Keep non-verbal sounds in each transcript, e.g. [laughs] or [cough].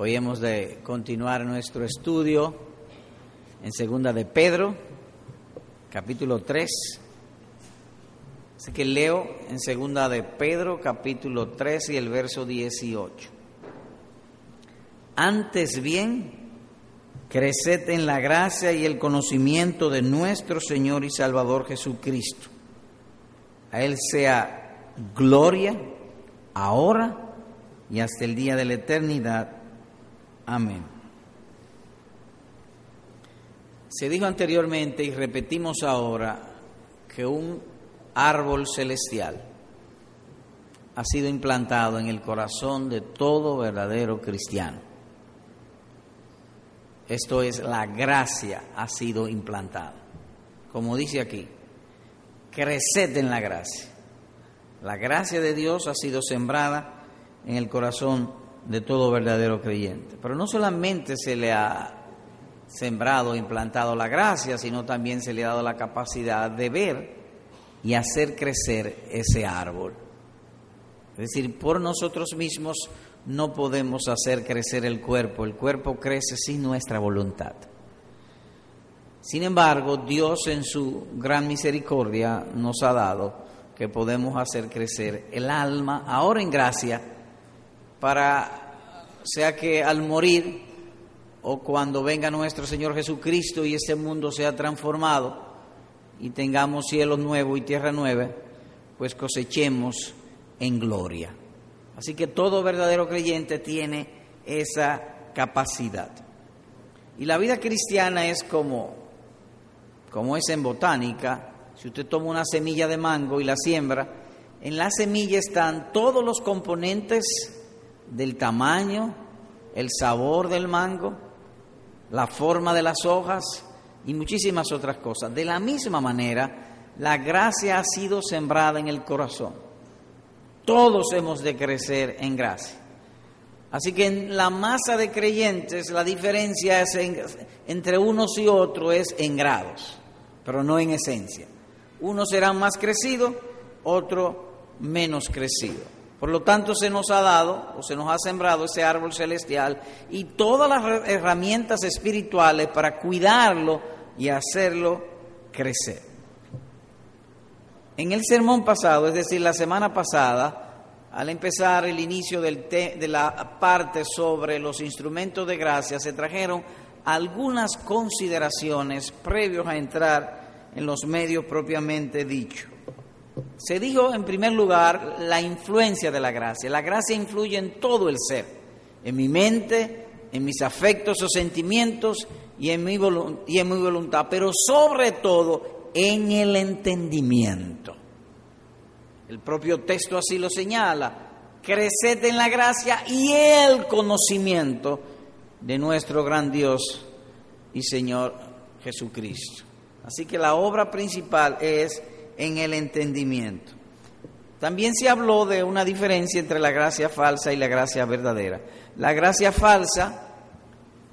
Hoy hemos de continuar nuestro estudio en segunda de Pedro, capítulo 3. Así que leo en segunda de Pedro, capítulo 3 y el verso 18. Antes bien, creced en la gracia y el conocimiento de nuestro Señor y Salvador Jesucristo. A Él sea gloria, ahora y hasta el día de la eternidad. Amén. Se dijo anteriormente y repetimos ahora que un árbol celestial ha sido implantado en el corazón de todo verdadero cristiano. Esto es, la gracia ha sido implantada. Como dice aquí, creced en la gracia. La gracia de Dios ha sido sembrada en el corazón de todo verdadero creyente. Pero no solamente se le ha sembrado, implantado la gracia, sino también se le ha dado la capacidad de ver y hacer crecer ese árbol. Es decir, por nosotros mismos no podemos hacer crecer el cuerpo, el cuerpo crece sin nuestra voluntad. Sin embargo, Dios en su gran misericordia nos ha dado que podemos hacer crecer el alma, ahora en gracia, para, sea que al morir o cuando venga nuestro Señor Jesucristo y este mundo sea transformado y tengamos cielo nuevo y tierra nueva, pues cosechemos en gloria. Así que todo verdadero creyente tiene esa capacidad. Y la vida cristiana es como, como es en botánica, si usted toma una semilla de mango y la siembra, en la semilla están todos los componentes del tamaño, el sabor del mango, la forma de las hojas y muchísimas otras cosas. De la misma manera, la gracia ha sido sembrada en el corazón. Todos hemos de crecer en gracia. Así que en la masa de creyentes la diferencia entre unos y otros es en grados, pero no en esencia. Unos serán más crecidos, otro menos crecido. Por lo tanto, se nos ha dado o se nos ha sembrado ese árbol celestial y todas las herramientas espirituales para cuidarlo y hacerlo crecer. En el sermón pasado, es decir, la semana pasada, al empezar el inicio de la parte sobre los instrumentos de gracia, se trajeron algunas consideraciones previos a entrar en los medios propiamente dichos. Se dijo en primer lugar la influencia de la gracia. La gracia influye en todo el ser, en mi mente, en mis afectos o sentimientos y en mi, voluntad, pero sobre todo en el entendimiento. El propio texto así lo señala. Creced en la gracia y el conocimiento de nuestro gran Dios y Señor Jesucristo. Así que la obra principal es en el entendimiento. También se habló de una diferencia entre la gracia falsa y la gracia verdadera. La gracia falsa,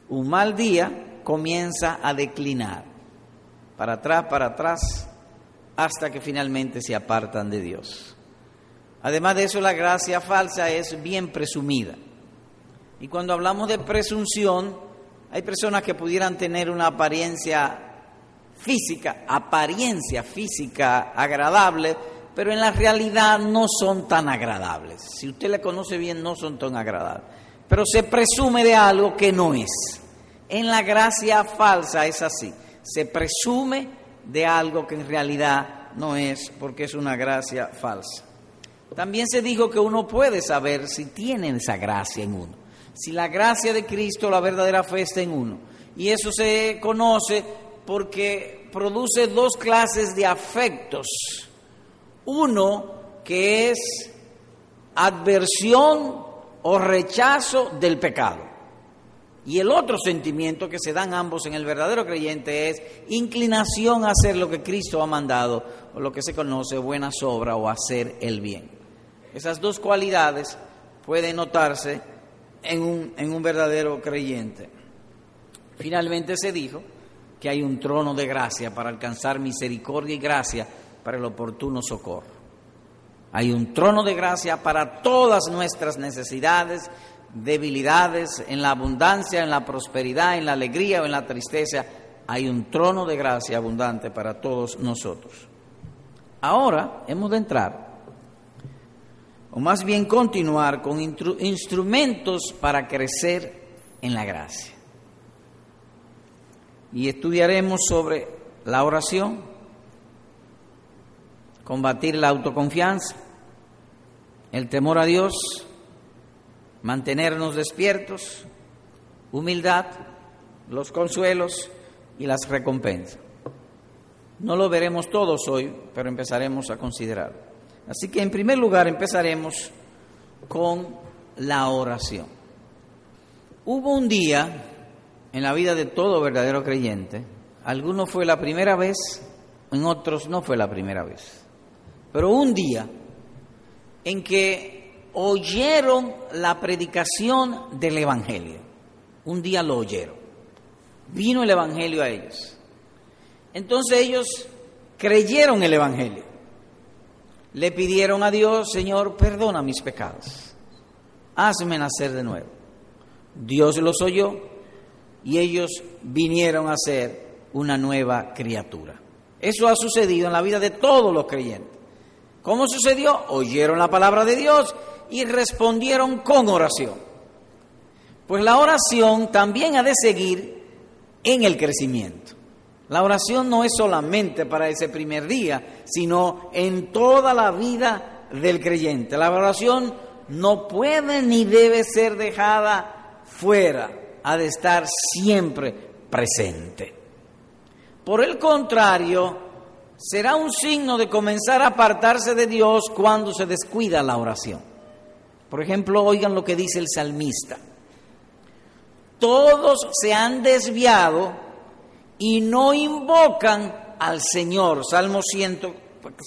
un mal día, comienza a declinar, para atrás, para atrás, hasta que finalmente se apartan de Dios. Además de eso, la gracia falsa es bien presumida. Y cuando hablamos de presunción, hay personas que pudieran tener una apariencia física, apariencia física agradable, pero en la realidad no son tan agradables. Si usted le conoce bien, no son tan agradables. Pero se presume de algo que no es. En la gracia falsa es así. Se presume de algo que en realidad no es porque es una gracia falsa. También se dijo que uno puede saber si tiene esa gracia en uno. Si la gracia de Cristo, la verdadera fe está en uno. Y eso se conoce porque produce dos clases de afectos. Uno que es adversión o rechazo del pecado. Y el otro sentimiento que se dan ambos en el verdadero creyente es inclinación a hacer lo que Cristo ha mandado, o lo que se conoce buena sobra o hacer el bien. Esas dos cualidades pueden notarse en un, en un verdadero creyente. Finalmente se dijo que hay un trono de gracia para alcanzar misericordia y gracia para el oportuno socorro. Hay un trono de gracia para todas nuestras necesidades debilidades, en la abundancia, en la prosperidad, en la alegría o en la tristeza, hay un trono de gracia abundante para todos nosotros. Ahora hemos de entrar, o más bien continuar, con instrumentos para crecer en la gracia. Y estudiaremos sobre la oración, combatir la autoconfianza, el temor a Dios, mantenernos despiertos, humildad, los consuelos y las recompensas. No lo veremos todos hoy, pero empezaremos a considerar. Así que en primer lugar empezaremos con la oración. Hubo un día en la vida de todo verdadero creyente, algunos fue la primera vez, en otros no fue la primera vez, pero un día en que oyeron la predicación del Evangelio. Un día lo oyeron. Vino el Evangelio a ellos. Entonces ellos creyeron el Evangelio. Le pidieron a Dios, Señor, perdona mis pecados. Hazme nacer de nuevo. Dios los oyó y ellos vinieron a ser una nueva criatura. Eso ha sucedido en la vida de todos los creyentes. ¿Cómo sucedió? Oyeron la palabra de Dios y respondieron con oración. Pues la oración también ha de seguir en el crecimiento. La oración no es solamente para ese primer día, sino en toda la vida del creyente. La oración no puede ni debe ser dejada fuera, ha de estar siempre presente. Por el contrario, será un signo de comenzar a apartarse de Dios cuando se descuida la oración. Por ejemplo, oigan lo que dice el salmista. Todos se han desviado y no invocan al Señor. Salmo, 100,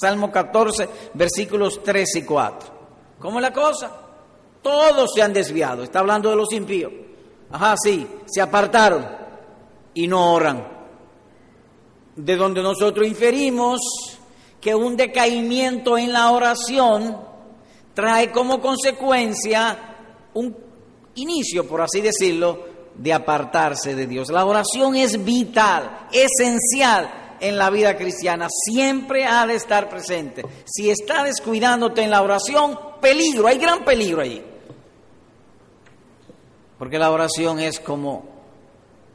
Salmo 14, versículos 3 y 4. ¿Cómo es la cosa? Todos se han desviado. Está hablando de los impíos. Ajá, sí, se apartaron y no oran de donde nosotros inferimos que un decaimiento en la oración trae como consecuencia un inicio, por así decirlo, de apartarse de Dios. La oración es vital, esencial en la vida cristiana, siempre ha de estar presente. Si está descuidándote en la oración, peligro, hay gran peligro allí. Porque la oración es como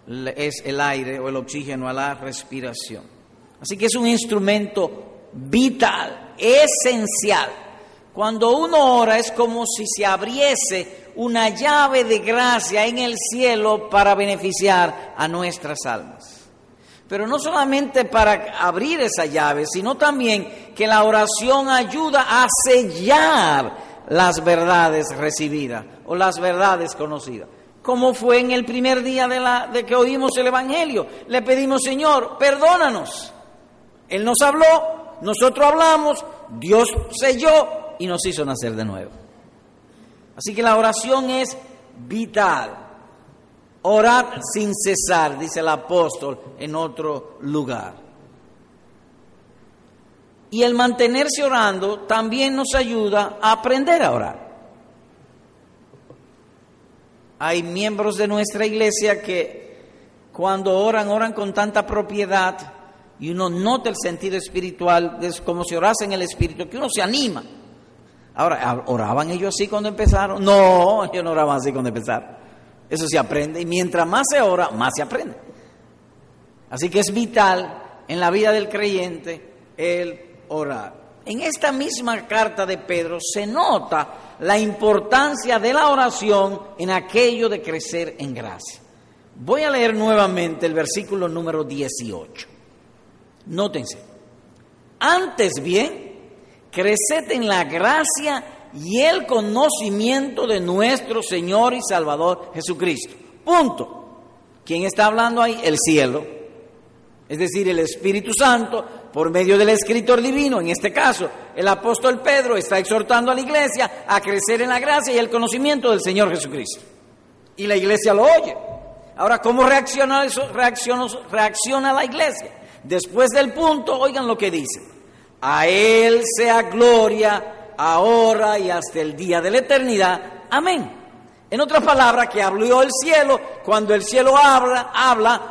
es el aire o el oxígeno a la respiración. Así que es un instrumento vital, esencial. Cuando uno ora es como si se abriese una llave de gracia en el cielo para beneficiar a nuestras almas. Pero no solamente para abrir esa llave, sino también que la oración ayuda a sellar las verdades recibidas o las verdades conocidas como fue en el primer día de, la, de que oímos el Evangelio. Le pedimos, Señor, perdónanos. Él nos habló, nosotros hablamos, Dios selló y nos hizo nacer de nuevo. Así que la oración es vital. Orad sin cesar, dice el apóstol en otro lugar. Y el mantenerse orando también nos ayuda a aprender a orar. Hay miembros de nuestra iglesia que cuando oran, oran con tanta propiedad y uno nota el sentido espiritual, es como si orase en el espíritu, que uno se anima. Ahora, ¿oraban ellos así cuando empezaron? No, ellos no oraban así cuando empezaron. Eso se aprende y mientras más se ora, más se aprende. Así que es vital en la vida del creyente el orar. En esta misma carta de Pedro se nota la importancia de la oración en aquello de crecer en gracia. Voy a leer nuevamente el versículo número 18. Nótense. Antes bien, creced en la gracia y el conocimiento de nuestro Señor y Salvador Jesucristo. Punto. ¿Quién está hablando ahí? El cielo. Es decir, el Espíritu Santo por medio del escritor divino, en este caso el apóstol Pedro está exhortando a la iglesia a crecer en la gracia y el conocimiento del Señor Jesucristo. Y la iglesia lo oye. Ahora, ¿cómo reacciona, eso? reacciona, reacciona la iglesia? Después del punto, oigan lo que dice. A Él sea gloria ahora y hasta el día de la eternidad. Amén. En otras palabras, que habló el cielo, cuando el cielo habla, habla,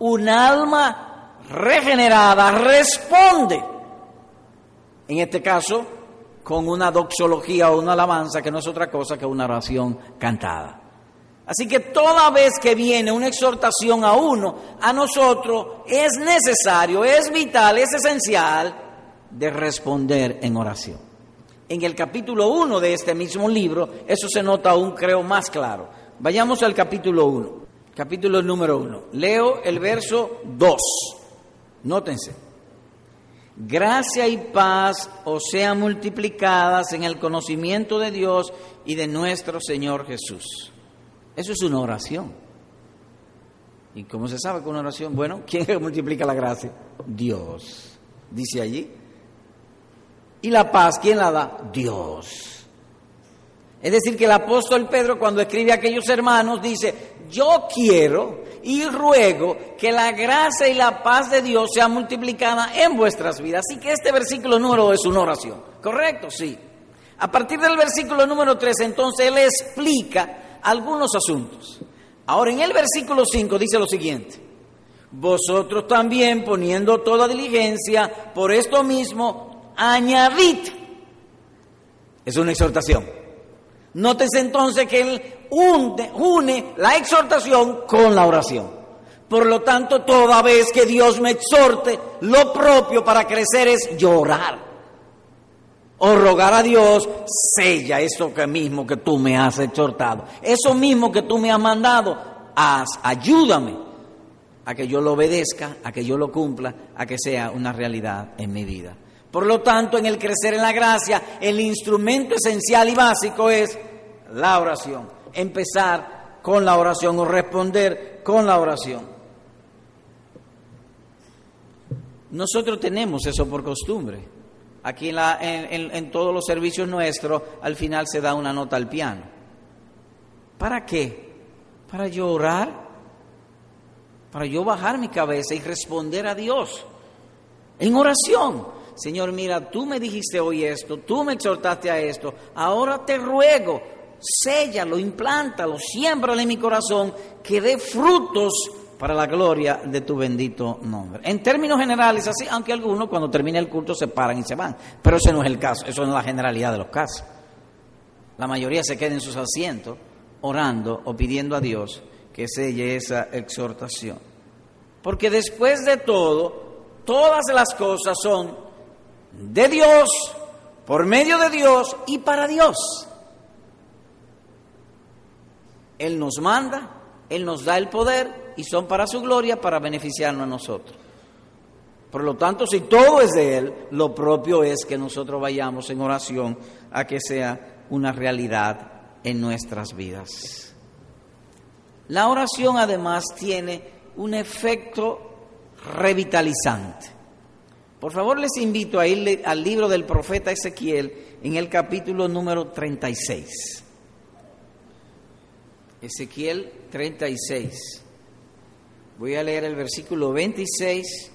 un alma regenerada responde. En este caso, con una doxología o una alabanza que no es otra cosa que una oración cantada. Así que toda vez que viene una exhortación a uno, a nosotros es necesario, es vital, es esencial de responder en oración. En el capítulo 1 de este mismo libro, eso se nota aún creo más claro. Vayamos al capítulo 1, capítulo número 1. Leo el verso 2. Nótense. Gracia y paz os sean multiplicadas en el conocimiento de Dios y de nuestro Señor Jesús. Eso es una oración. ¿Y cómo se sabe que una oración? Bueno, [laughs] ¿quién multiplica la gracia? Dios. Dice allí. ¿Y la paz quién la da? Dios. Es decir, que el apóstol Pedro cuando escribe a aquellos hermanos dice, yo quiero y ruego que la gracia y la paz de Dios sea multiplicada en vuestras vidas. Así que este versículo número es una oración. ¿Correcto? Sí. A partir del versículo número 3, entonces él explica algunos asuntos. Ahora en el versículo 5 dice lo siguiente. Vosotros también poniendo toda diligencia por esto mismo, añadid. Es una exhortación. Nótese entonces que él une, la exhortación con la oración. Por lo tanto, toda vez que Dios me exhorte, lo propio para crecer es llorar. O rogar a Dios, sella eso que mismo que tú me has exhortado. Eso mismo que tú me has mandado, haz, ayúdame a que yo lo obedezca, a que yo lo cumpla, a que sea una realidad en mi vida. Por lo tanto, en el crecer en la gracia, el instrumento esencial y básico es la oración. Empezar con la oración o responder con la oración. Nosotros tenemos eso por costumbre. Aquí en, todos los servicios nuestros, al final se da una nota al piano. ¿Para qué? Para yo orar, para yo bajar mi cabeza y responder a Dios en oración. Señor, mira, tú me dijiste hoy esto, tú me exhortaste a esto, ahora te ruego, séllalo, implántalo, siémbralo en mi corazón, que dé frutos para la gloria de tu bendito nombre. En términos generales, así, aunque algunos cuando termina el culto se paran y se van, pero ese no es el caso, eso no es la generalidad de los casos. La mayoría se queda en sus asientos orando o pidiendo a Dios que selle esa exhortación. Porque después de todo, todas las cosas son de Dios, por medio de Dios y para Dios. Él nos manda, Él nos da el poder y son para su gloria, para beneficiarnos a nosotros. Por lo tanto, si todo es de Él, lo propio es que nosotros vayamos en oración a que sea una realidad en nuestras vidas. La oración además tiene un efecto revitalizante. Por favor, les invito a ir al libro del profeta Ezequiel en el capítulo número 36. Ezequiel 36. Voy a leer el versículo 26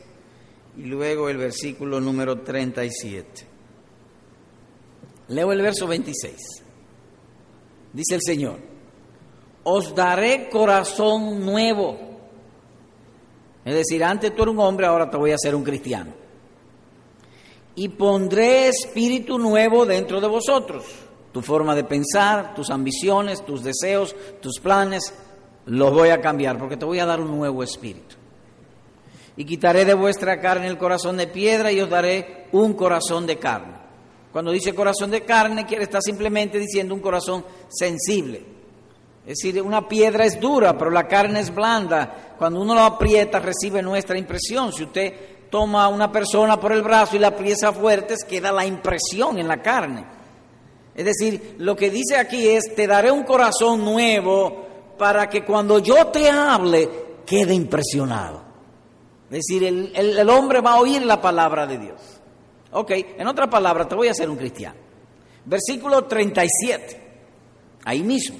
y luego el versículo número 37. Leo el verso 26. Dice el Señor, os daré corazón nuevo. Es decir, antes tú eres un hombre, ahora te voy a hacer un cristiano y pondré espíritu nuevo dentro de vosotros. Tu forma de pensar, tus ambiciones, tus deseos, tus planes, los voy a cambiar porque te voy a dar un nuevo espíritu. Y quitaré de vuestra carne el corazón de piedra y os daré un corazón de carne. Cuando dice corazón de carne, quiere estar simplemente diciendo un corazón sensible. Es decir, una piedra es dura, pero la carne es blanda. Cuando uno lo aprieta, recibe nuestra impresión. Si usted toma a una persona por el brazo y la aprieta fuerte, queda la impresión en la carne. Es decir, lo que dice aquí es, te daré un corazón nuevo para que cuando yo te hable, quede impresionado. Es decir, el, el hombre va a oír la palabra de Dios. Ok, en otra palabra, te voy a hacer un cristiano. Versículo 37, ahí mismo.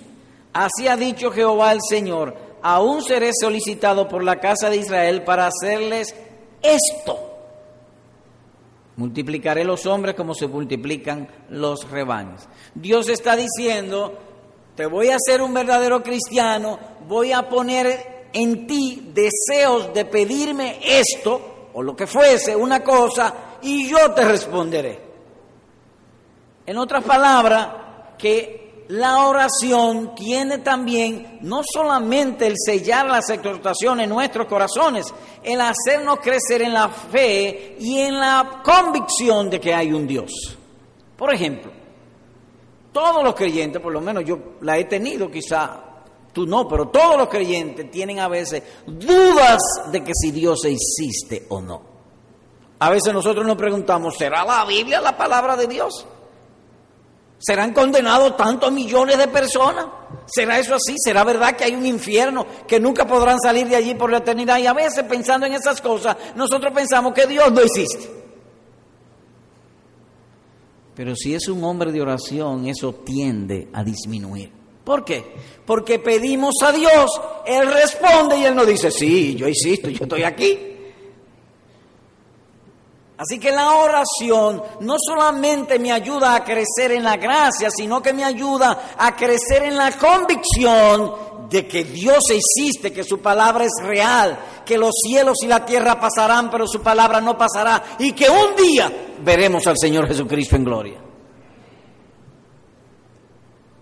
Así ha dicho Jehová el Señor, aún seré solicitado por la casa de Israel para hacerles esto. Multiplicaré los hombres como se multiplican los rebaños. Dios está diciendo, te voy a hacer un verdadero cristiano, voy a poner en ti deseos de pedirme esto o lo que fuese, una cosa, y yo te responderé. En otras palabras, que la oración tiene también no solamente el sellar las exhortaciones en nuestros corazones, el hacernos crecer en la fe y en la convicción de que hay un Dios. Por ejemplo, todos los creyentes, por lo menos yo la he tenido quizá, tú no, pero todos los creyentes tienen a veces dudas de que si Dios existe o no. A veces nosotros nos preguntamos, ¿será la Biblia la palabra de Dios? ¿Serán condenados tantos millones de personas? ¿Será eso así? ¿Será verdad que hay un infierno que nunca podrán salir de allí por la eternidad? Y a veces pensando en esas cosas, nosotros pensamos que Dios no existe. Pero si es un hombre de oración, eso tiende a disminuir. ¿Por qué? Porque pedimos a Dios, Él responde y Él nos dice, sí, yo existo, yo estoy aquí. Así que la oración no solamente me ayuda a crecer en la gracia, sino que me ayuda a crecer en la convicción de que Dios existe, que su palabra es real, que los cielos y la tierra pasarán, pero su palabra no pasará, y que un día veremos al Señor Jesucristo en gloria.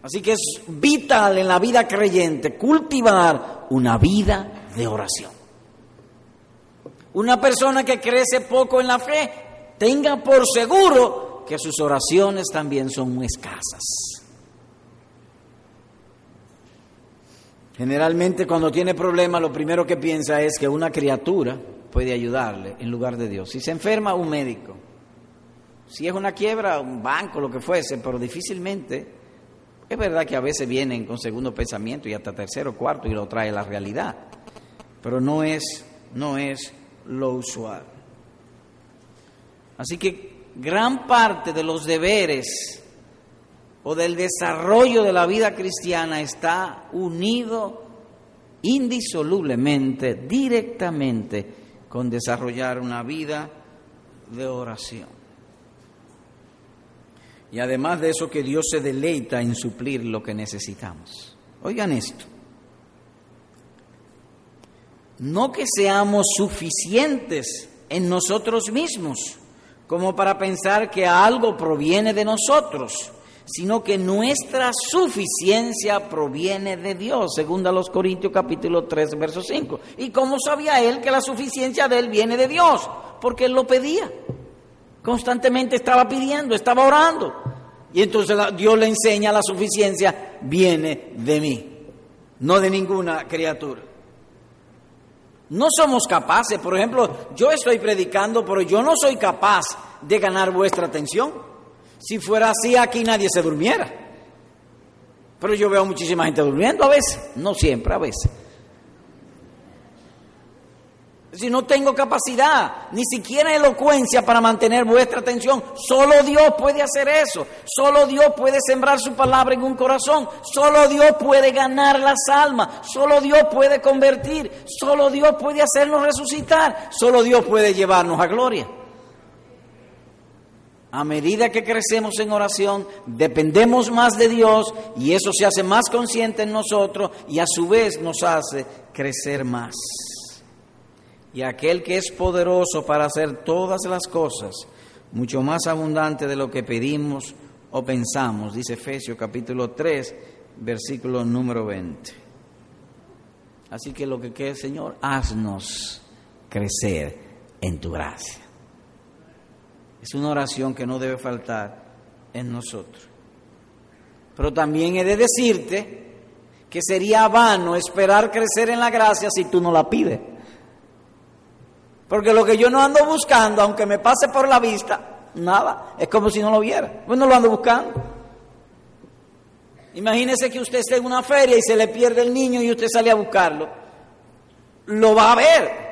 Así que es vital en la vida creyente cultivar una vida de oración. Una persona que crece poco en la fe, tenga por seguro que sus oraciones también son muy escasas. Generalmente cuando tiene problemas lo primero que piensa es que una criatura puede ayudarle en lugar de Dios. Si se enferma, un médico. Si es una quiebra, un banco, lo que fuese, pero difícilmente. Es verdad que a veces vienen con segundo pensamiento y hasta tercero, cuarto y lo trae la realidad. Pero no es, no es lo usual. Así que gran parte de los deberes o del desarrollo de la vida cristiana está unido indisolublemente, directamente, con desarrollar una vida de oración. Y además de eso que Dios se deleita en suplir lo que necesitamos. Oigan esto no que seamos suficientes en nosotros mismos, como para pensar que algo proviene de nosotros, sino que nuestra suficiencia proviene de Dios, según a los Corintios capítulo 3, verso 5. ¿Y cómo sabía él que la suficiencia de él viene de Dios? Porque él lo pedía. Constantemente estaba pidiendo, estaba orando. Y entonces Dios le enseña la suficiencia viene de mí, no de ninguna criatura. No somos capaces, por ejemplo, yo estoy predicando, pero yo no soy capaz de ganar vuestra atención. Si fuera así, aquí nadie se durmiera. Pero yo veo muchísima gente durmiendo a veces, no siempre, a veces si no tengo capacidad, ni siquiera elocuencia para mantener vuestra atención. Solo Dios puede hacer eso. Solo Dios puede sembrar su palabra en un corazón. Solo Dios puede ganar las almas. Solo Dios puede convertir. Solo Dios puede hacernos resucitar. Solo Dios puede llevarnos a gloria. A medida que crecemos en oración, dependemos más de Dios y eso se hace más consciente en nosotros y a su vez nos hace crecer más y aquel que es poderoso para hacer todas las cosas, mucho más abundante de lo que pedimos o pensamos, dice Efesios capítulo 3, versículo número 20. Así que lo que quede, Señor, haznos crecer en tu gracia. Es una oración que no debe faltar en nosotros. Pero también he de decirte que sería vano esperar crecer en la gracia si tú no la pides. Porque lo que yo no ando buscando, aunque me pase por la vista, nada, es como si no lo viera. Pues no lo ando buscando. Imagínese que usted esté en una feria y se le pierde el niño y usted sale a buscarlo. Lo va a ver.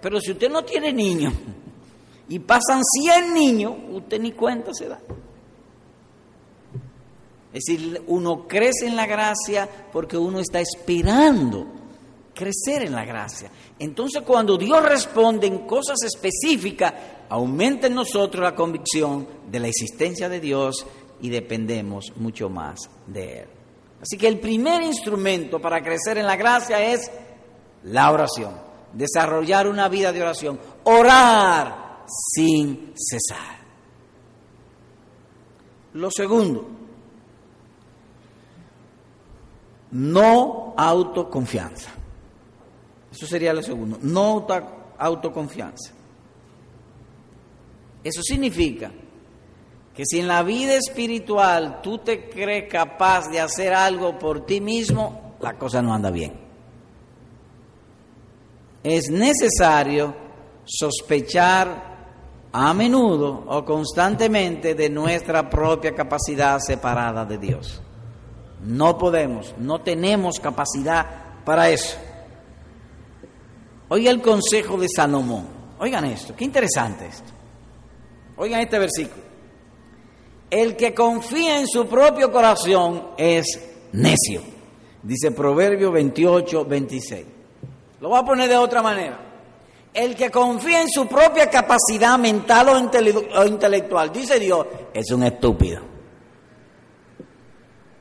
Pero si usted no tiene niño y pasan 100 niños, usted ni cuenta se da. Es decir, uno crece en la gracia porque uno está esperando crecer en la gracia. Entonces cuando Dios responde en cosas específicas, aumenta en nosotros la convicción de la existencia de Dios y dependemos mucho más de Él. Así que el primer instrumento para crecer en la gracia es la oración, desarrollar una vida de oración, orar sin cesar. Lo segundo, no autoconfianza. Eso sería lo segundo, no autoconfianza. Eso significa que si en la vida espiritual tú te crees capaz de hacer algo por ti mismo, la cosa no anda bien. Es necesario sospechar a menudo o constantemente de nuestra propia capacidad separada de Dios. No podemos, no tenemos capacidad para eso. Oiga el consejo de Salomón. Oigan esto, qué interesante esto. Oigan este versículo. El que confía en su propio corazón es necio. Dice Proverbio 28, 26. Lo voy a poner de otra manera. El que confía en su propia capacidad mental o, intelectual, dice Dios, es un estúpido.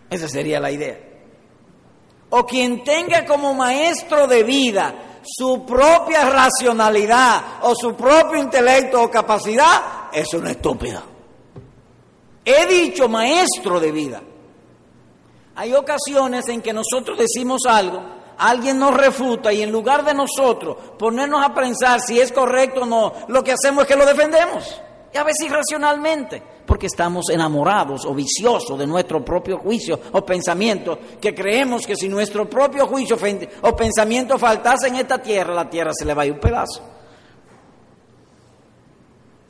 Esa sería la idea. O quien tenga como maestro de vida su propia racionalidad o su propio intelecto o capacidad, es un estúpido. He dicho maestro de vida. Hay ocasiones en que nosotros decimos algo, alguien nos refuta y en lugar de nosotros ponernos a pensar si es correcto o no, lo que hacemos es que lo defendemos. Y a veces irracionalmente, porque estamos enamorados o viciosos de nuestro propio juicio o pensamiento, que creemos que si nuestro propio juicio o pensamiento faltase en esta tierra, la tierra se le va a ir un pedazo.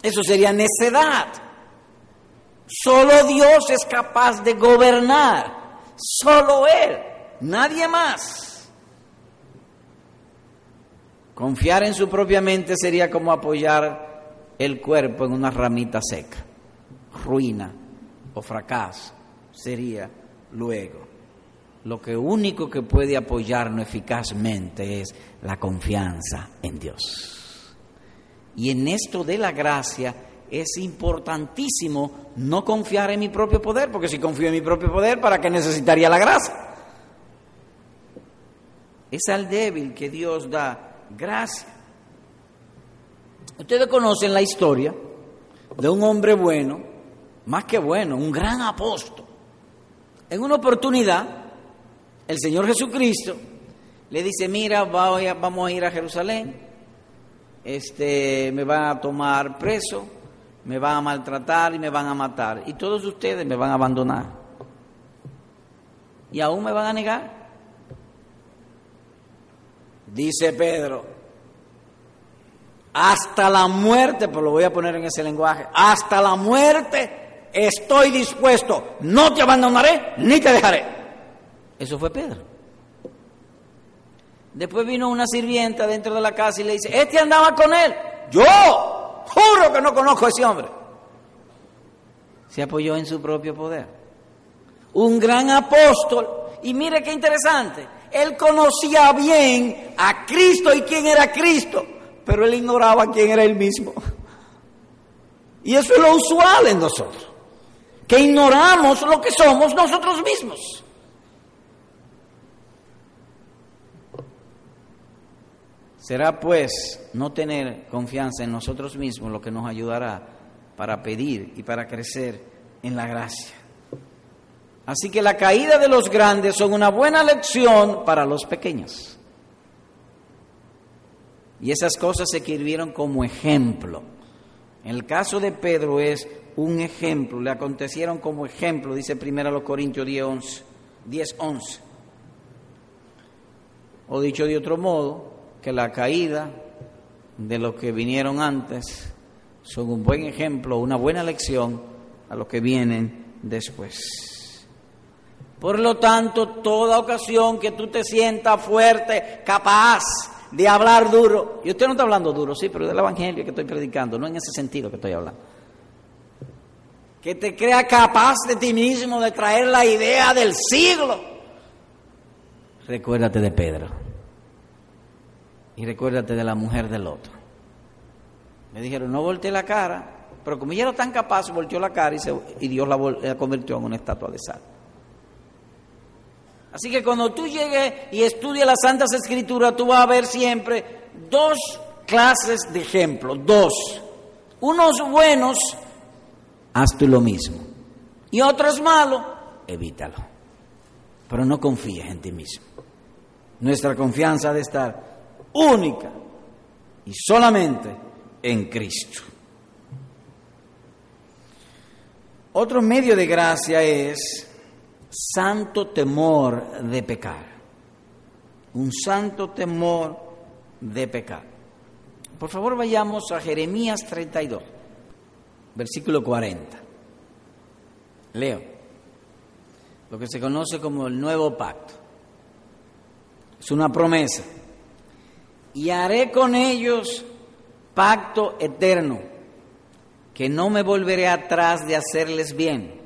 Eso sería necedad. Solo Dios es capaz de gobernar, solo Él, nadie más. Confiar en su propia mente sería como apoyar el cuerpo en una ramita seca. Ruina o fracaso sería luego. Lo que único que puede apoyarnos eficazmente es la confianza en Dios. Y en esto de la gracia, es importantísimo no confiar en mi propio poder, porque si confío en mi propio poder, ¿para qué necesitaría la gracia? Es al débil que Dios da gracia. Ustedes conocen la historia de un hombre bueno, más que bueno, un gran apóstol. En una oportunidad, el Señor Jesucristo le dice, mira, vamos a ir a Jerusalén, este, me van a tomar preso, me van a maltratar y me van a matar. Y todos ustedes me van a abandonar. Y aún me van a negar. Dice Pedro, hasta la muerte, pues lo voy a poner en ese lenguaje, hasta la muerte estoy dispuesto, no te abandonaré ni te dejaré. Eso fue Pedro. Después vino una sirvienta dentro de la casa y le dice, este andaba con él. Yo, Juro que no conozco a ese hombre. Se apoyó en su propio poder. Un gran apóstol. Y mire qué interesante. Él conocía bien a Cristo y quién era Cristo, pero él ignoraba quién era él mismo. Y eso es lo usual en nosotros, que ignoramos lo que somos nosotros mismos. Será pues no tener confianza en nosotros mismos lo que nos ayudará para pedir y para crecer en la gracia. Así que la caída de los grandes son una buena lección para los pequeños. Y esas cosas se escribieron como ejemplo. En el caso de Pedro es un ejemplo, le acontecieron como ejemplo, dice primero Corintios 10, 11, 10, 11. O dicho de otro modo, que la caída de los que vinieron antes son un buen ejemplo, una buena lección a los que vienen después. Por lo tanto, toda ocasión que tú te sientas fuerte, capaz de hablar duro, y usted no está hablando duro, sí, pero del Evangelio que estoy predicando, no en ese sentido que estoy hablando. Que te crea capaz de ti mismo de traer la idea del siglo. Recuérdate de Pedro y recuérdate de la mujer del otro. Me dijeron, no volteé la cara, pero como ella era tan capaz, volteó la cara y, y Dios la, la convirtió en una estatua de sal. Así que cuando tú llegues y estudias las Santas Escrituras, tú vas a ver siempre dos clases de ejemplos, dos. Unos buenos, haz tú lo mismo. Y otros malos, evítalo. Pero no confíes en ti mismo. Nuestra confianza ha de estar única y solamente en Cristo. Otro medio de gracia es santo temor de pecar. Un santo temor de pecar. Por favor, vayamos a Jeremías 32, versículo 40. Leo, lo que se conoce como el nuevo pacto. Es una promesa. Y haré con ellos pacto eterno, que no me volveré atrás de hacerles bien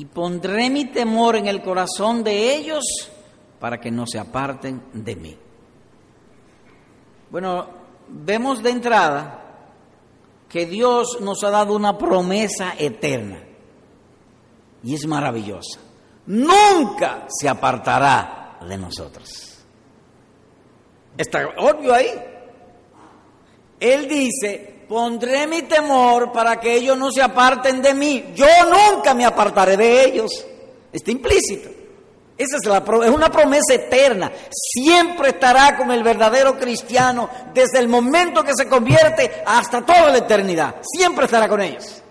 y pondré mi temor en el corazón de ellos para que no se aparten de mí. Bueno, vemos de entrada que Dios nos ha dado una promesa eterna y es maravillosa. Nunca se apartará de nosotros. Está obvio ahí. Él dice, pondré mi temor para que ellos no se aparten de mí. Yo nunca me apartaré de ellos. Está implícito. Esa es, la, es una promesa eterna. Siempre estará con el verdadero cristiano desde el momento que se convierte hasta toda la eternidad. Siempre estará con ellos.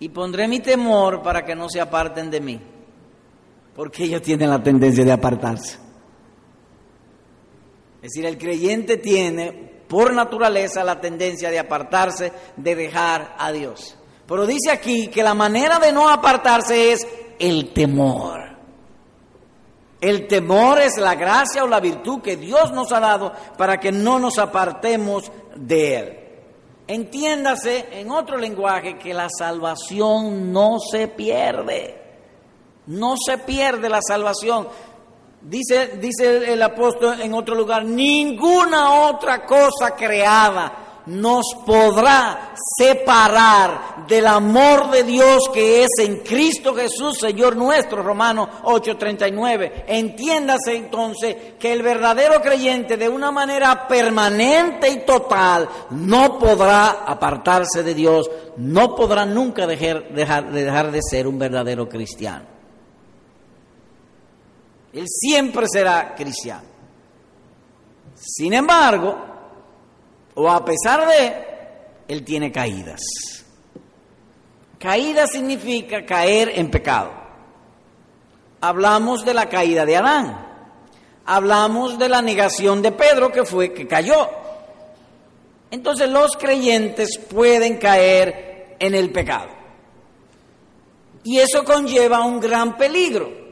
Y pondré mi temor para que no se aparten de mí. Porque ellos tienen la tendencia de apartarse. Es decir, el creyente tiene por naturaleza la tendencia de apartarse, de dejar a Dios. Pero dice aquí que la manera de no apartarse es el temor. El temor es la gracia o la virtud que Dios nos ha dado para que no nos apartemos de Él. Entiéndase en otro lenguaje que la salvación no se pierde. No se pierde la salvación. Dice, dice el apóstol en otro lugar, ninguna otra cosa creada nos podrá separar del amor de Dios que es en Cristo Jesús, Señor nuestro, Romanos 8:39. Entiéndase entonces que el verdadero creyente de una manera permanente y total no podrá apartarse de Dios, no podrá nunca dejar, dejar, dejar de ser un verdadero cristiano. Él siempre será cristiano. Sin embargo, o a pesar de, él tiene caídas. Caída significa caer en pecado. Hablamos de la caída de Adán. Hablamos de la negación de Pedro que fue que cayó. Entonces los creyentes pueden caer en el pecado. Y eso conlleva un gran peligro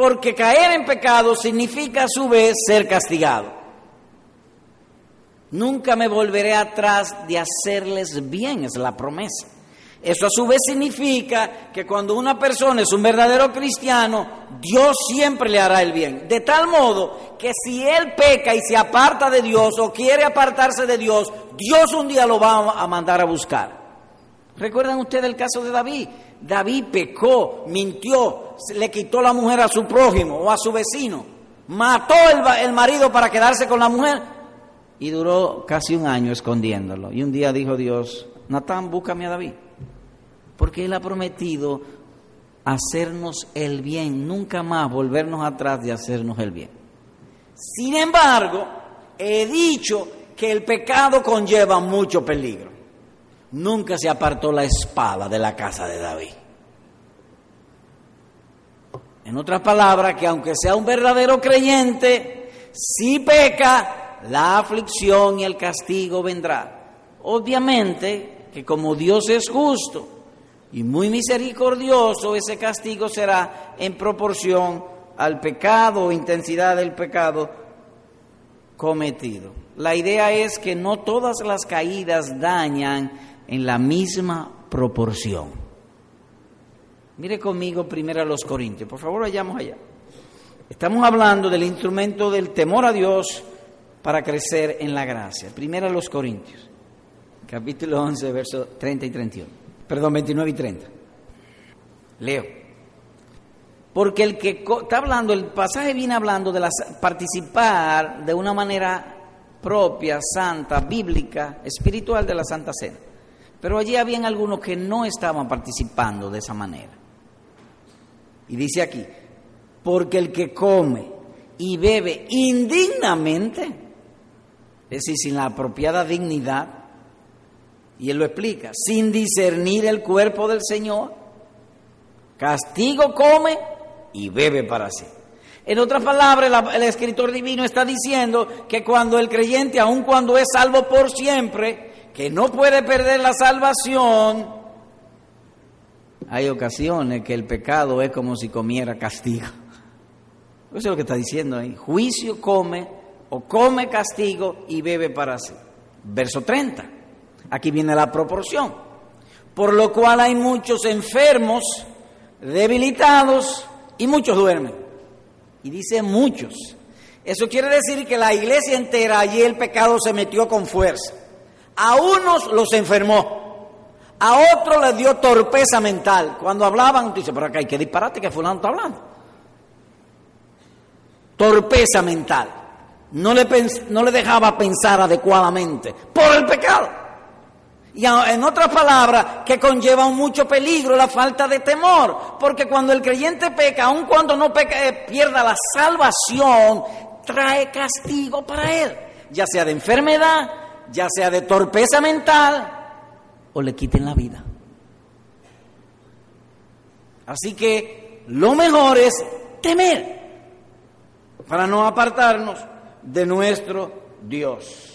porque caer en pecado significa a su vez ser castigado. Nunca me volveré atrás de hacerles bien, es la promesa. Eso a su vez significa que cuando una persona es un verdadero cristiano, Dios siempre le hará el bien. De tal modo que si él peca y se aparta de Dios o quiere apartarse de Dios, Dios un día lo va a mandar a buscar. ¿Recuerdan ustedes el caso de David? David pecó, mintió, le quitó la mujer a su prójimo o a su vecino, mató el, marido para quedarse con la mujer y duró casi un año escondiéndolo. Y un día dijo Dios, Natán, búscame a David, porque él ha prometido hacernos el bien, nunca más volvernos atrás de hacernos el bien. Sin embargo, he dicho que el pecado conlleva mucho peligro nunca se apartó la espada de la casa de David. En otras palabras, que aunque sea un verdadero creyente, si peca, la aflicción y el castigo vendrá. Obviamente que como Dios es justo y muy misericordioso, ese castigo será en proporción al pecado o intensidad del pecado cometido. La idea es que no todas las caídas dañan en la misma proporción. Mire conmigo primero a los Corintios, por favor vayamos allá. Estamos hablando del instrumento del temor a Dios para crecer en la gracia. Primero a los Corintios, capítulo 11, versos 30 y 31. Perdón, 29 y 30. Leo. Porque el que está hablando, el pasaje viene hablando de participar de una manera propia, santa, bíblica, espiritual de la Santa Cena. Pero allí habían algunos que no estaban participando de esa manera. Y dice aquí, porque el que come y bebe indignamente, es decir, sin la apropiada dignidad, y él lo explica, sin discernir el cuerpo del Señor, castigo come y bebe para sí. En otras palabras, el escritor divino está diciendo que cuando el creyente, aun cuando es salvo por siempre, que no puede perder la salvación, hay ocasiones que el pecado es como si comiera castigo. Eso es lo que está diciendo ahí. Juicio come o come castigo y bebe para sí. Verso 30. Aquí viene la proporción. Por lo cual hay muchos enfermos, debilitados y muchos duermen. Y dice muchos. Eso quiere decir que la iglesia entera allí el pecado se metió con fuerza. A unos los enfermó, a otros les dio torpeza mental. Cuando hablaban, dice, pero acá hay que disparate que fulano está hablando torpeza mental. No le, no le dejaba pensar adecuadamente por el pecado. Y en otras palabras, que conlleva mucho peligro la falta de temor, porque cuando el creyente peca, aun cuando no peca, eh, pierda la salvación, trae castigo para él, ya sea de enfermedad, ya sea de torpeza mental, o le quiten la vida. Así que lo mejor es temer para no apartarnos de nuestro Dios.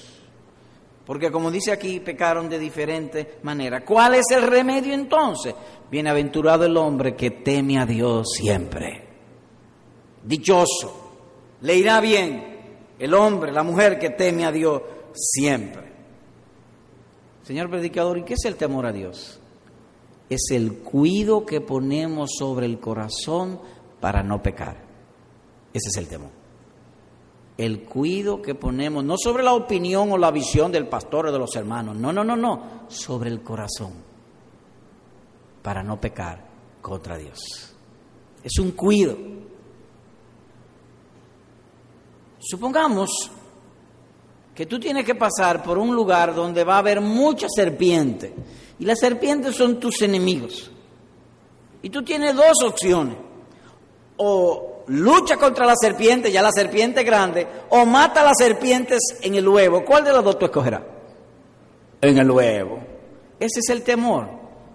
Porque como dice aquí, pecaron de diferente manera. ¿Cuál es el remedio entonces? Bienaventurado el hombre que teme a Dios siempre. Dichoso. Le irá bien el hombre, la mujer que teme a Dios siempre. Señor predicador, ¿y qué es el temor a Dios? Es el cuido que ponemos sobre el corazón para no pecar. Ese es el temor el cuido que ponemos, no sobre la opinión o la visión del pastor o de los hermanos, no, no, no, no, sobre el corazón, para no pecar contra Dios. Es un cuido. Supongamos que tú tienes que pasar por un lugar donde va a haber muchas serpientes y las serpientes son tus enemigos. Y tú tienes dos opciones. O lucha contra la serpiente, ya la serpiente grande, o mata a las serpientes en el huevo. ¿Cuál de los dos tú escogerás? En el huevo. Ese es el temor,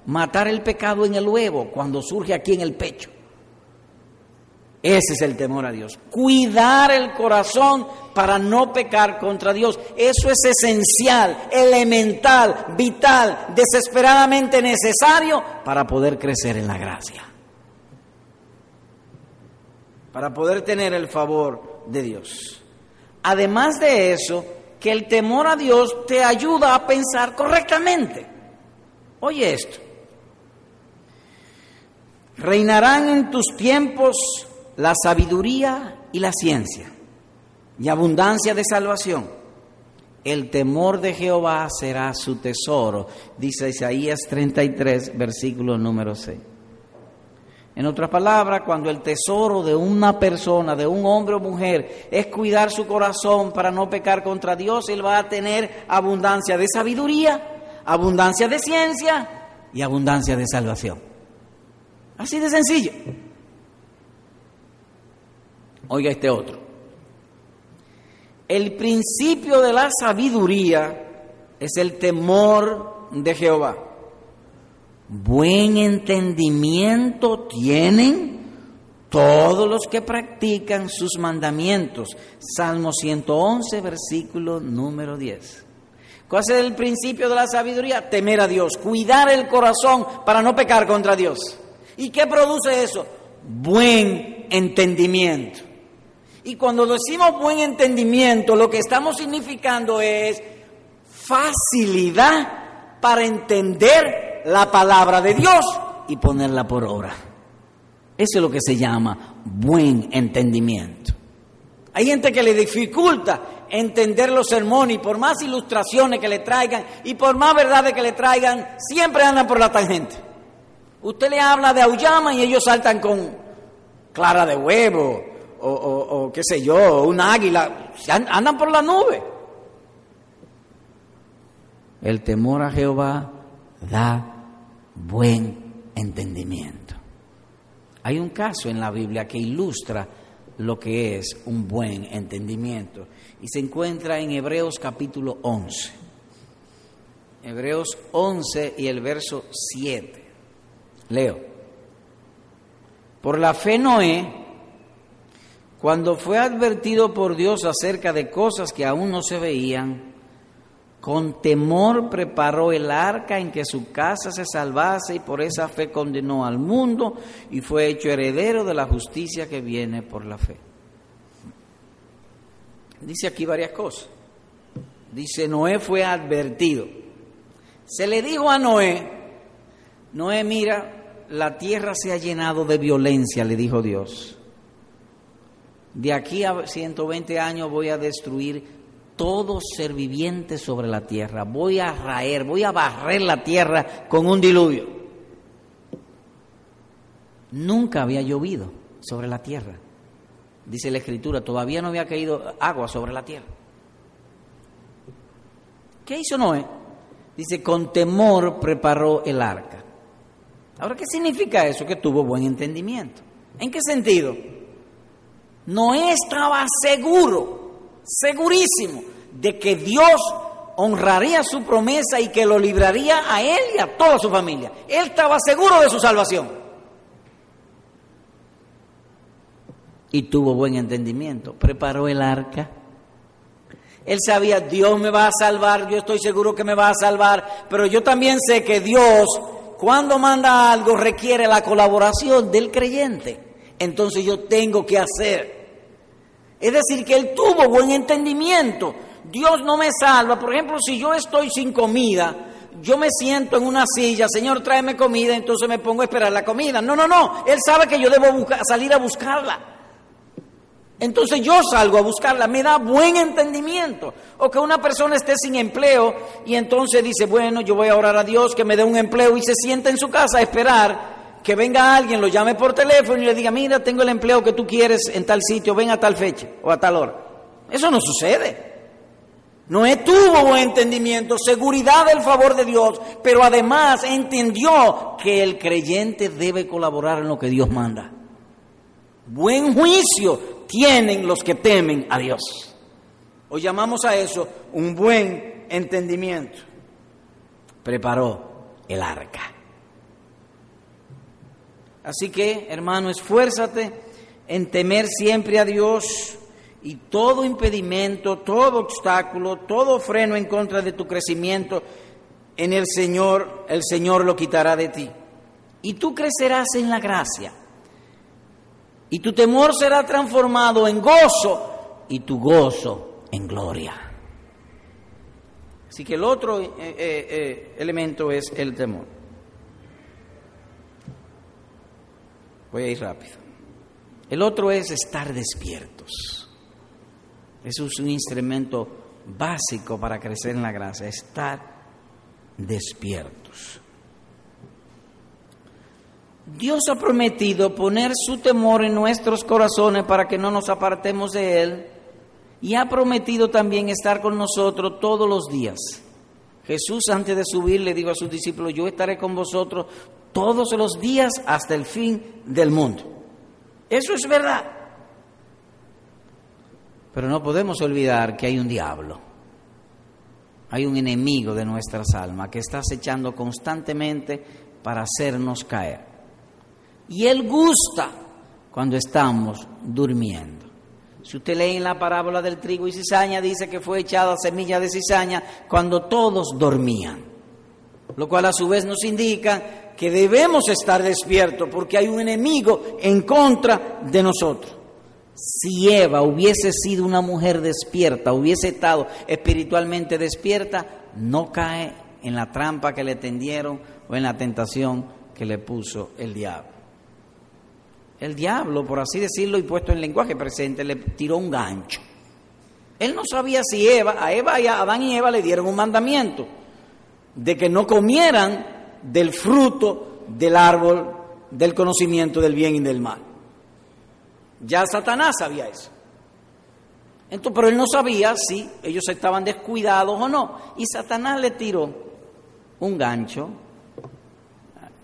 matar el pecado en el huevo cuando surge aquí en el pecho. Ese es el temor a Dios. Cuidar el corazón para no pecar contra Dios. Eso es esencial, elemental, vital, desesperadamente necesario para poder crecer en la gracia para poder tener el favor de Dios. Además de eso, que el temor a Dios te ayuda a pensar correctamente. Oye esto. Reinarán en tus tiempos la sabiduría y la ciencia y abundancia de salvación. El temor de Jehová será su tesoro, dice Isaías 33, versículo número 6. En otras palabras, cuando el tesoro de una persona, de un hombre o mujer, es cuidar su corazón para no pecar contra Dios, él va a tener abundancia de sabiduría, abundancia de ciencia y abundancia de salvación. Así de sencillo. Oiga este otro. El principio de la sabiduría es el temor de Jehová buen entendimiento tienen todos los que practican sus mandamientos. Salmo 111, versículo número 10. ¿Cuál es el principio de la sabiduría? Temer a Dios, cuidar el corazón para no pecar contra Dios. ¿Y qué produce eso? Buen entendimiento. Y cuando decimos buen entendimiento, lo que estamos significando es facilidad para entender la palabra de Dios y ponerla por obra. Eso es lo que se llama buen entendimiento. Hay gente que le dificulta entender los sermones y por más ilustraciones que le traigan y por más verdades que le traigan, siempre andan por la tangente. Usted le habla de Auyama y ellos saltan con clara de huevo o, qué sé yo, un águila, andan por la nube. El temor a Jehová da buen entendimiento. Hay un caso en la Biblia que ilustra lo que es un buen entendimiento y se encuentra en Hebreos capítulo 11. Hebreos 11 y el verso 7. Leo. Por la fe Noé, cuando fue advertido por Dios acerca de cosas que aún no se veían, con temor preparó el arca en que su casa se salvase y por esa fe condenó al mundo y fue hecho heredero de la justicia que viene por la fe. Dice aquí varias cosas. Dice, Noé fue advertido. Se le dijo a Noé, Noé, mira, la tierra se ha llenado de violencia, le dijo Dios. De aquí a 120 años voy a destruir todo ser viviente sobre la tierra. Voy a raer, voy a barrer la tierra con un diluvio. Nunca había llovido sobre la tierra. Dice la escritura, todavía no había caído agua sobre la tierra. ¿Qué hizo Noé? Dice, con temor preparó el arca. Ahora, ¿qué significa eso? Que tuvo buen entendimiento. ¿En qué sentido? Noé estaba seguro segurísimo de que Dios honraría su promesa y que lo libraría a él y a toda su familia. Él estaba seguro de su salvación. Y tuvo buen entendimiento. Preparó el arca. Él sabía, Dios me va a salvar, yo estoy seguro que me va a salvar, pero yo también sé que Dios, cuando manda algo, requiere la colaboración del creyente. Entonces yo tengo que hacer es decir, que él tuvo buen entendimiento. Dios no me salva. Por ejemplo, si yo estoy sin comida, yo me siento en una silla, Señor, tráeme comida, entonces me pongo a esperar la comida. No, no, no. Él sabe que yo debo salir a buscarla. Entonces yo salgo a buscarla, me da buen entendimiento. O que una persona esté sin empleo y entonces dice, bueno, yo voy a orar a Dios que me dé un empleo y se sienta en su casa a esperar que venga alguien, lo llame por teléfono y le diga, mira, tengo el empleo que tú quieres en tal sitio, ven a tal fecha o a tal hora. Eso no sucede. Noé tuvo buen entendimiento, seguridad del favor de Dios, pero además entendió que el creyente debe colaborar en lo que Dios manda. Buen juicio tienen los que temen a Dios. Hoy llamamos a eso un buen entendimiento. Preparó el arca. Así que, hermano, esfuérzate en temer siempre a Dios y todo impedimento, todo obstáculo, todo freno en contra de tu crecimiento en el Señor, el Señor lo quitará de ti. Y tú crecerás en la gracia. Y tu temor será transformado en gozo y tu gozo en gloria. Así que el otro eh, eh, eh, elemento es el temor. Voy a ir rápido. El otro es estar despiertos. Eso es un instrumento básico para crecer en la gracia, estar despiertos. Dios ha prometido poner su temor en nuestros corazones para que no nos apartemos de Él y ha prometido también estar con nosotros todos los días. Jesús antes de subir le dijo a sus discípulos, yo estaré con vosotros todos los días hasta el fin del mundo. Eso es verdad. Pero no podemos olvidar que hay un diablo, hay un enemigo de nuestras almas que está acechando constantemente para hacernos caer. Y él gusta cuando estamos durmiendo. Si usted lee en la parábola del trigo y cizaña, dice que fue echada semilla de cizaña cuando todos dormían. Lo cual a su vez nos indica que debemos estar despiertos porque hay un enemigo en contra de nosotros. Si Eva hubiese sido una mujer despierta, hubiese estado espiritualmente despierta, no cae en la trampa que le tendieron o en la tentación que le puso el diablo. El diablo, por así decirlo y puesto en lenguaje presente, le tiró un gancho. Él no sabía si Eva, a Eva y a Adán y Eva le dieron un mandamiento de que no comieran del fruto del árbol del conocimiento del bien y del mal. Ya Satanás sabía eso. Entonces, pero él no sabía si ellos estaban descuidados o no. Y Satanás le tiró un gancho,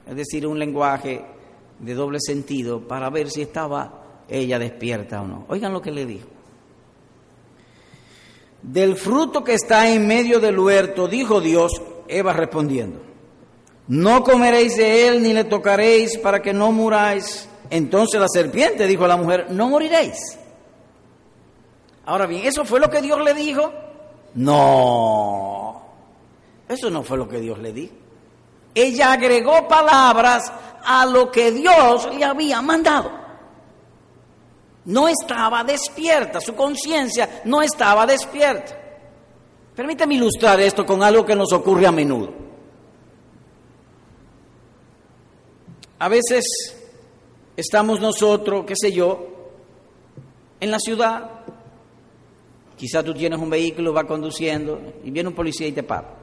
es decir, un lenguaje de doble sentido, para ver si estaba ella despierta o no. Oigan lo que le dijo. Del fruto que está en medio del huerto, dijo Dios, Eva respondiendo, no comeréis de él ni le tocaréis para que no muráis. Entonces la serpiente dijo a la mujer, no moriréis. Ahora bien, ¿eso fue lo que Dios le dijo? No, eso no fue lo que Dios le dijo. Ella agregó palabras a lo que Dios le había mandado. No estaba despierta, su conciencia no estaba despierta. Permítame ilustrar esto con algo que nos ocurre a menudo. A veces estamos nosotros, qué sé yo, en la ciudad, quizás tú tienes un vehículo, va conduciendo y viene un policía y te para.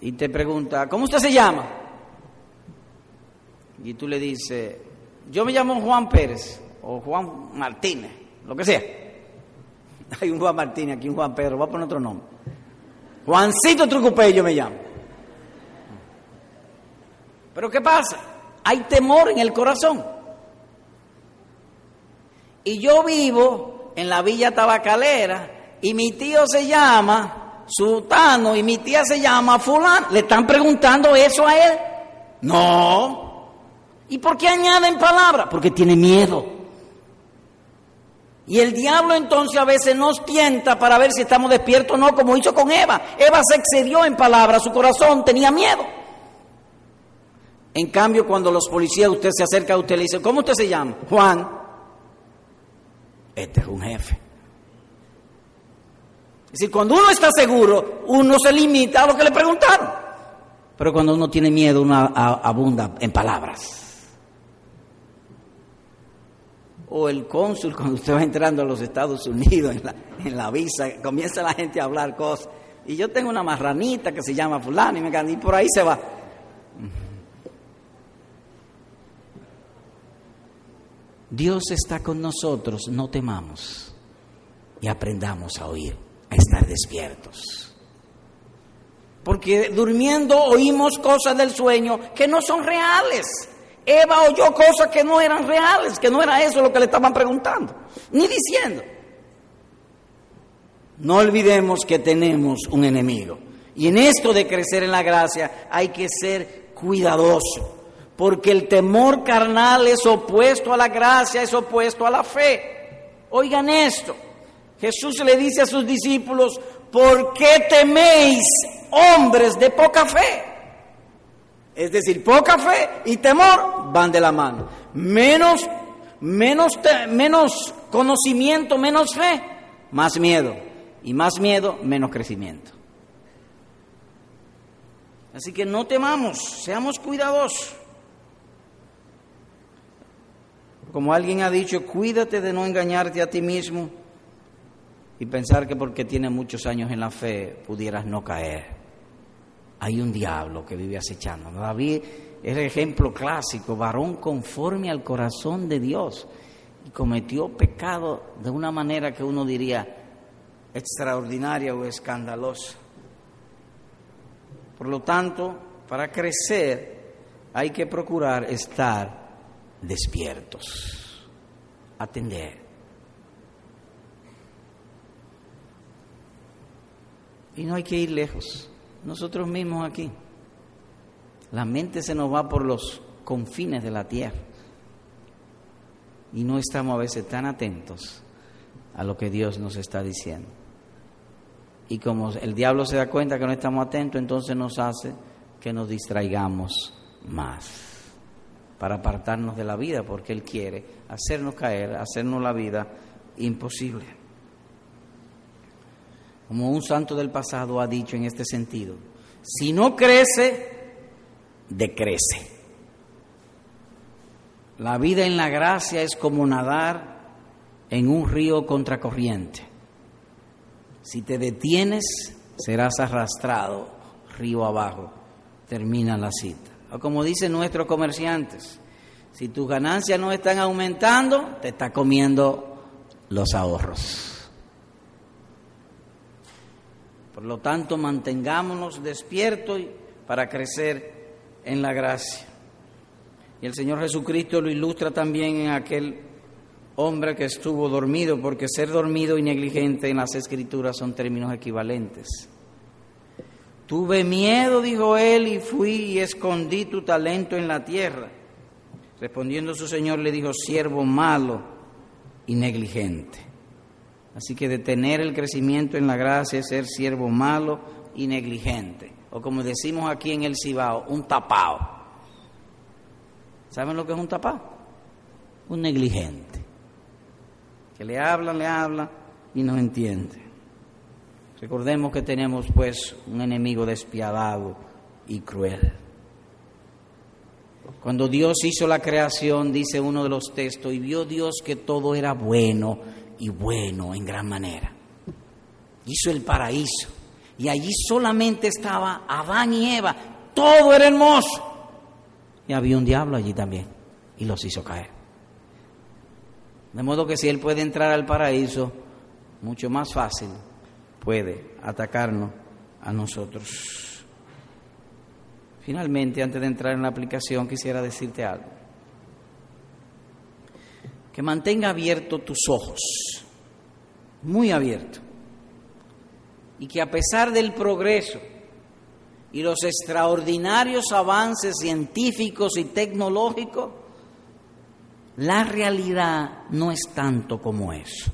Y te pregunta, ¿cómo usted se llama? Y tú le dices, yo me llamo Juan Pérez o Juan Martínez, lo que sea. [laughs] Hay un Juan Martínez aquí, un Juan Pedro, voy a poner otro nombre. Juancito Trucupé yo me llamo. Pero ¿qué pasa? Hay temor en el corazón. Y yo vivo en la villa tabacalera y mi tío se llama Sultano y mi tía se llama Fulano. ¿Le están preguntando eso a él? No. ¿Y por qué añaden palabras? Porque tiene miedo. Y el diablo entonces a veces nos tienta para ver si estamos despiertos o no, como hizo con Eva. Eva se excedió en palabras, su corazón tenía miedo. En cambio, cuando los policías, usted se acerca a usted y le dice, ¿cómo usted se llama? Juan. Este es un jefe. Es decir, cuando uno está seguro, uno se limita a lo que le preguntaron. Pero cuando uno tiene miedo, uno abunda en palabras o el cónsul cuando usted va entrando a los Estados Unidos en la, visa, comienza la gente a hablar cosas. Y yo tengo una marranita que se llama fulano y, me, y por ahí se va. Dios está con nosotros, no temamos y aprendamos a oír, a estar despiertos. Porque durmiendo oímos cosas del sueño que no son reales. Eva oyó cosas que no eran reales, que no era eso lo que le estaban preguntando, ni diciendo. No olvidemos que tenemos un enemigo. Y en esto de crecer en la gracia hay que ser cuidadoso, porque el temor carnal es opuesto a la gracia, es opuesto a la fe. Oigan esto, Jesús le dice a sus discípulos, ¿por qué teméis hombres de poca fe? Es decir, poca fe y temor van de la mano. Menos, menos, menos conocimiento, menos fe, más miedo. Y más miedo, menos crecimiento. Así que no temamos, seamos cuidadosos. Como alguien ha dicho, cuídate de no engañarte a ti mismo y pensar que porque tienes muchos años en la fe pudieras no caer hay un diablo que vive acechando. David es el ejemplo clásico, varón conforme al corazón de Dios. Y cometió pecado de una manera que uno diría extraordinaria o escandalosa. Por lo tanto, para crecer hay que procurar estar despiertos, atender. Y no hay que ir lejos nosotros mismos aquí. La mente se nos va por los confines de la tierra y no estamos a veces tan atentos a lo que Dios nos está diciendo. Y como el diablo se da cuenta que no estamos atentos, entonces nos hace que nos distraigamos más para apartarnos de la vida, porque Él quiere hacernos caer, hacernos la vida imposible como un santo del pasado ha dicho en este sentido, si no crece, decrece. La vida en la gracia es como nadar en un río contracorriente. Si te detienes, serás arrastrado río abajo. Termina la cita. O como dicen nuestros comerciantes, Si tus ganancias no están aumentando, te está comiendo los ahorros. Por lo tanto, mantengámonos despiertos para crecer en la gracia. Y el Señor Jesucristo lo ilustra también en aquel hombre que estuvo dormido, porque ser dormido y negligente en las escrituras son términos equivalentes. Tuve miedo, dijo él, y fui y escondí tu talento en la tierra. Respondiendo su Señor le dijo, siervo malo y negligente. Así que detener el crecimiento en la gracia es ser siervo malo y negligente. O como decimos aquí en el Cibao, un tapao. ¿Saben lo que es un tapao? Un negligente. Que le hablan, le hablan y no entiende. Recordemos que tenemos pues un enemigo despiadado y cruel. Cuando Dios hizo la creación, dice uno de los textos, y vio Dios que todo era bueno y bueno en gran manera. Hizo el paraíso y allí solamente estaba Adán y Eva, todo era hermoso. Y había un diablo allí también y los hizo caer. De modo que si Él puede entrar al paraíso, mucho más fácil puede atacarnos a nosotros. Finalmente, antes de entrar en la aplicación, quisiera decirte algo. Que mantenga abiertos tus ojos, muy abiertos, y que a pesar del progreso y los extraordinarios avances científicos y tecnológicos, la realidad no es tanto como eso.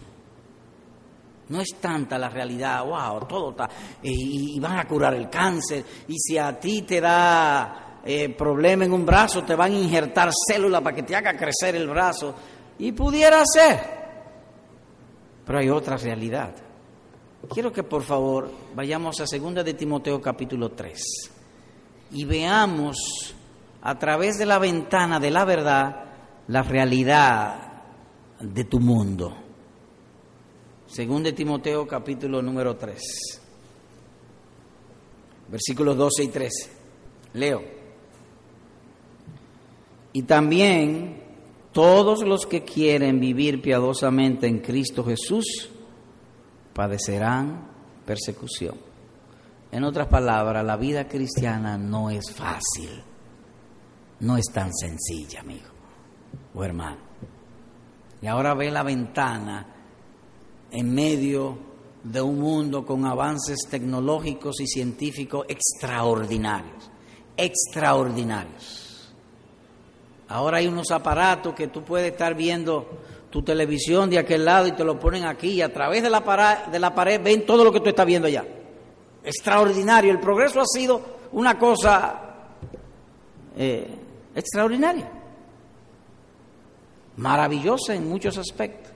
No es tanta la realidad, wow, todo está, y, van a curar el cáncer, y si a ti te da eh, problema en un brazo, te van a injertar células para que te haga crecer el brazo, y pudiera ser, pero hay otra realidad. Quiero que por favor vayamos a 2 de Timoteo capítulo 3 y veamos a través de la ventana de la verdad la realidad de tu mundo. Según de Timoteo capítulo número 3, versículos 12 y 13. Leo. Y también todos los que quieren vivir piadosamente en Cristo Jesús padecerán persecución. En otras palabras, la vida cristiana no es fácil, no es tan sencilla, amigo o hermano. Y ahora ve la ventana en medio de un mundo con avances tecnológicos y científicos extraordinarios, extraordinarios. Ahora hay unos aparatos que tú puedes estar viendo tu televisión de aquel lado y te lo ponen aquí y a través de la, pared, de la pared ven todo lo que tú estás viendo allá. Extraordinario. El progreso ha sido una cosa eh, extraordinaria, maravillosa en muchos aspectos.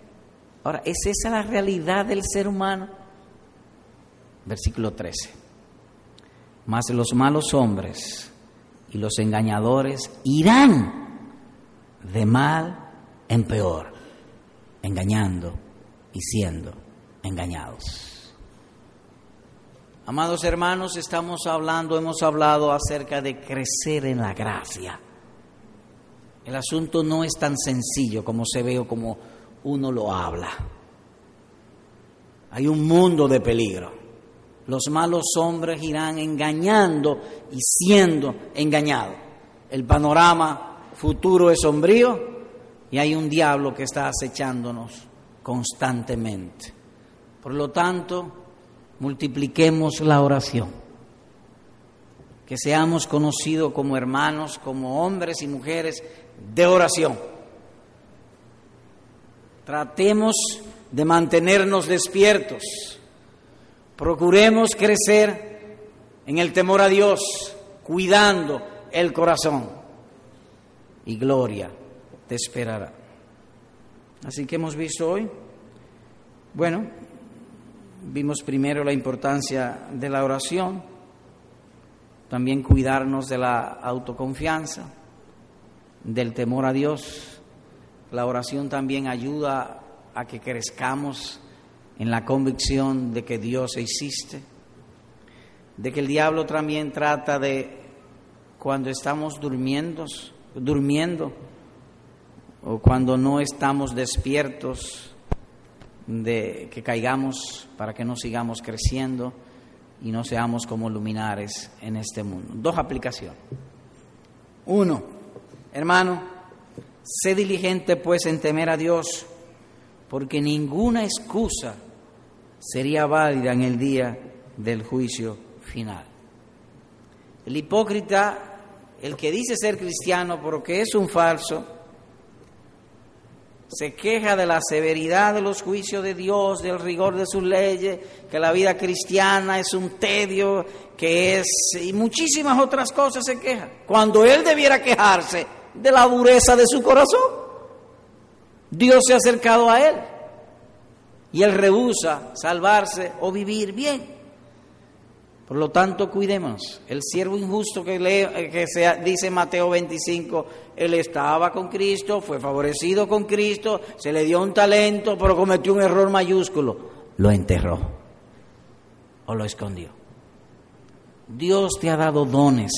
Ahora, ¿es esa la realidad del ser humano? Versículo 13. Mas los malos hombres y los engañadores irán de mal en peor, engañando y siendo engañados. Amados hermanos, estamos hablando, hemos hablado acerca de crecer en la gracia. El asunto no es tan sencillo como se ve o como uno lo habla. Hay un mundo de peligro. Los malos hombres irán engañando y siendo engañados. El panorama futuro es sombrío y hay un diablo que está acechándonos constantemente. Por lo tanto, multipliquemos la oración. Que seamos conocidos como hermanos, como hombres y mujeres de oración Tratemos de mantenernos despiertos. Procuremos crecer en el temor a Dios, cuidando el corazón. Y gloria te esperará. Así que hemos visto hoy, bueno, vimos primero la importancia de la oración, también cuidarnos de la autoconfianza, del temor a Dios, la oración también ayuda a que crezcamos en la convicción de que Dios existe, de que el diablo también trata de, cuando estamos durmiendo, durmiendo, o cuando no estamos despiertos de que caigamos para que no sigamos creciendo y no seamos como luminares en este mundo. Dos aplicaciones. Uno, hermano, sé diligente pues en temer a Dios, porque ninguna excusa sería válida en el día del juicio final. El hipócrita, el que dice ser cristiano porque es un falso, se queja de la severidad de los juicios de Dios, del rigor de sus leyes, que la vida cristiana es un tedio, que es... y muchísimas otras cosas se queja, cuando él debiera quejarse de la dureza de su corazón. Dios se ha acercado a él y él rehúsa salvarse o vivir bien. Por lo tanto, cuidemos. El siervo injusto que, lee, que se, dice Mateo 25, él estaba con Cristo, fue favorecido con Cristo, se le dio un talento, pero cometió un error mayúsculo. Lo enterró o lo escondió. Dios te ha dado dones,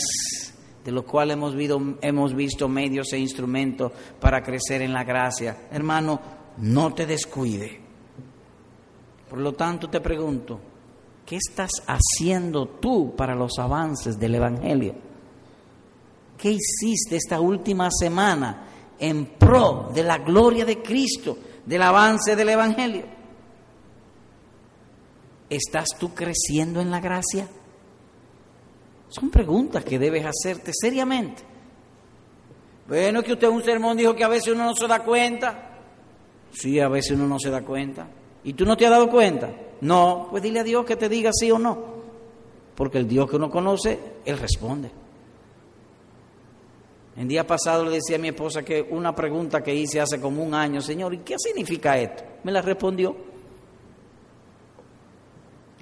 de los cuales hemos visto, hemos visto medios e instrumentos para crecer en la gracia. Hermano, no te descuide. Por lo tanto, te pregunto, ¿Qué estás haciendo tú para los avances del Evangelio? ¿Qué hiciste esta última semana en pro de la gloria de Cristo, del avance del Evangelio? ¿Estás tú creciendo en la gracia? Son preguntas que debes hacerte seriamente. Bueno, que usted en un sermón dijo que a veces uno no se da cuenta. Sí, a veces uno no se da cuenta. ¿Y tú no te has dado cuenta? No, pues dile a Dios que te diga sí o no. Porque el Dios que uno conoce, Él responde. El día pasado le decía a mi esposa que una pregunta que hice hace como un año, Señor, ¿y qué significa esto? Me la respondió.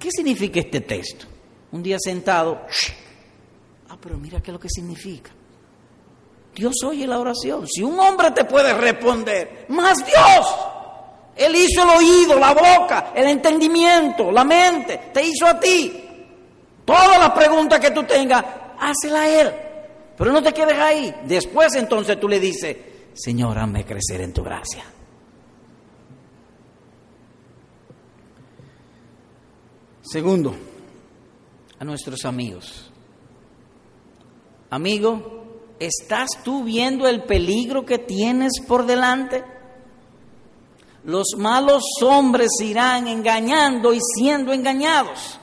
¿Qué significa este texto? Un día sentado, pero mira qué es lo que significa. Dios oye la oración. Si un hombre te puede responder, más Dios. Él hizo el oído, la boca, el entendimiento, la mente, te hizo a ti. Todas las preguntas que tú tengas, hácela a Él. Pero no te quedes ahí. Después entonces tú le dices, Señor, hazme crecer en tu gracia. Segundo, a nuestros amigos. Amigo, ¿estás tú viendo el peligro que tienes por delante? los malos hombres irán engañando y siendo engañados.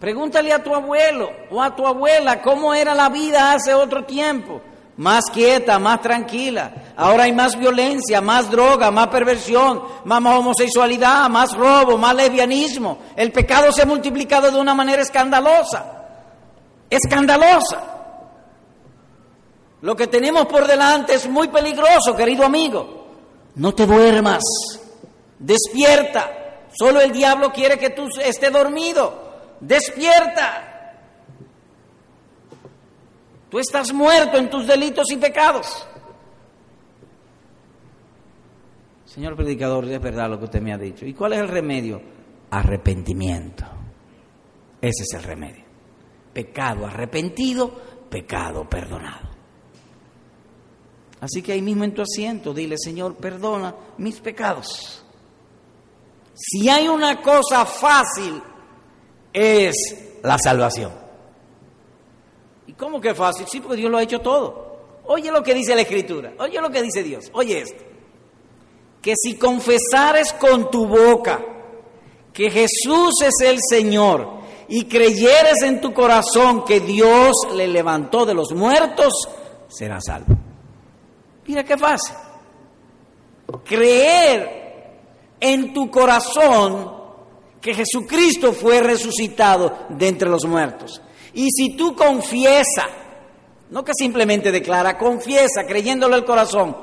Pregúntale a tu abuelo o a tu abuela cómo era la vida hace otro tiempo. Más quieta, más tranquila. Ahora hay más violencia, más droga, más perversión, más homosexualidad, más robo, más lesbianismo. El pecado se ha multiplicado de una manera escandalosa. Escandalosa. Lo que tenemos por delante es muy peligroso, querido amigo. No te duermas, despierta. Solo el diablo quiere que tú estés dormido. Despierta. Tú estás muerto en tus delitos y pecados. Señor predicador, es verdad lo que usted me ha dicho. ¿Y cuál es el remedio? Arrepentimiento. Ese es el remedio. Pecado arrepentido, pecado perdonado. Así que ahí mismo en tu asiento, dile, Señor, perdona mis pecados. Si hay una cosa fácil, es la salvación. ¿Y cómo que fácil? Sí, porque Dios lo ha hecho todo. Oye lo que dice la Escritura, oye lo que dice Dios, oye esto. Que si confesares con tu boca que Jesús es el Señor y creyeres en tu corazón que Dios le levantó de los muertos, serás salvo. Mira qué fácil. Creer en tu corazón que Jesucristo fue resucitado de entre los muertos. Y si tú confiesa, no que simplemente declara, confiesa creyéndolo el corazón,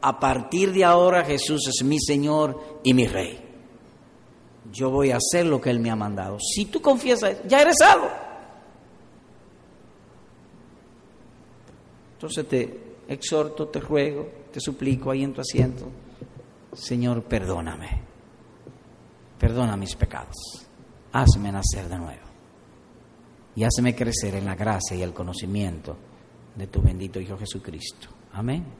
a partir de ahora Jesús es mi Señor y mi Rey. Yo voy a hacer lo que Él me ha mandado. Si tú confiesas, ya eres salvo. Entonces te, exhorto, te ruego, te suplico ahí en tu asiento, Señor, perdóname, perdona mis pecados, hazme nacer de nuevo y hazme crecer en la gracia y el conocimiento de tu bendito Hijo Jesucristo. Amén.